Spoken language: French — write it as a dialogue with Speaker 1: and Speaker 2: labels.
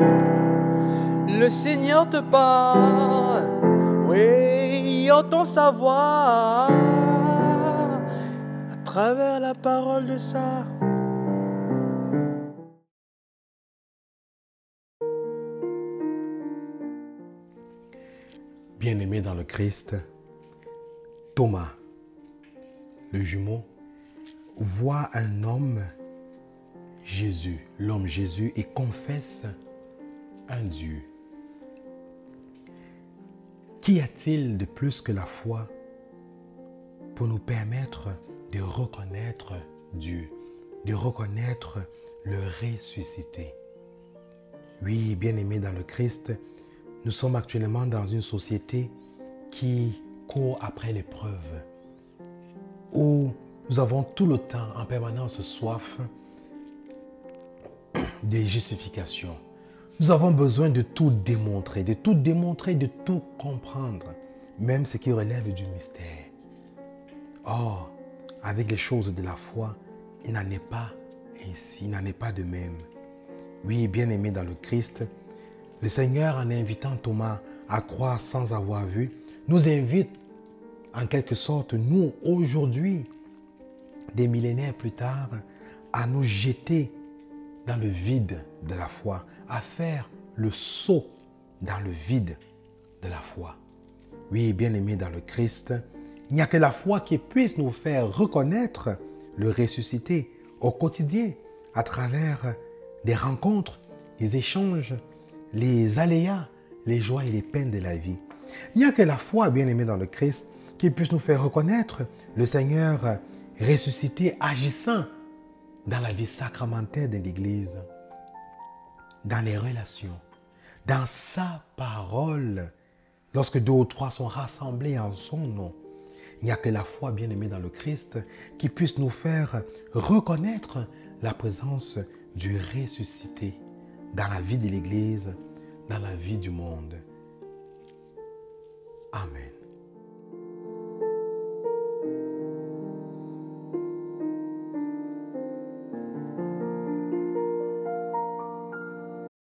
Speaker 1: Le Seigneur te parle, oui, entend sa voix à travers la parole de ça.
Speaker 2: Bien-aimé dans le Christ, Thomas, le jumeau, voit un homme, Jésus, l'homme Jésus, et confesse un Dieu. Qu'y a-t-il de plus que la foi pour nous permettre de reconnaître Dieu, de reconnaître le ressuscité? Oui, bien-aimé dans le Christ, nous sommes actuellement dans une société qui court après l'épreuve, où nous avons tout le temps en permanence soif des justifications. Nous avons besoin de tout démontrer, de tout démontrer, de tout comprendre, même ce qui relève du mystère. Or, avec les choses de la foi, il n'en est pas ainsi, il n'en est pas de même. Oui, bien aimé dans le Christ, le Seigneur, en invitant Thomas à croire sans avoir vu, nous invite en quelque sorte, nous, aujourd'hui, des millénaires plus tard, à nous jeter dans le vide de la foi, à faire le saut dans le vide de la foi. Oui, bien aimé dans le Christ, il n'y a que la foi qui puisse nous faire reconnaître le ressuscité au quotidien à travers des rencontres, des échanges, les aléas, les joies et les peines de la vie. Il n'y a que la foi, bien aimée dans le Christ, qui puisse nous faire reconnaître le Seigneur ressuscité agissant dans la vie sacramentaire de l'Église, dans les relations, dans sa parole, lorsque deux ou trois sont rassemblés en son nom. Il n'y a que la foi bien aimée dans le Christ qui puisse nous faire reconnaître la présence du ressuscité dans la vie de l'Église, dans la vie du monde. Amen.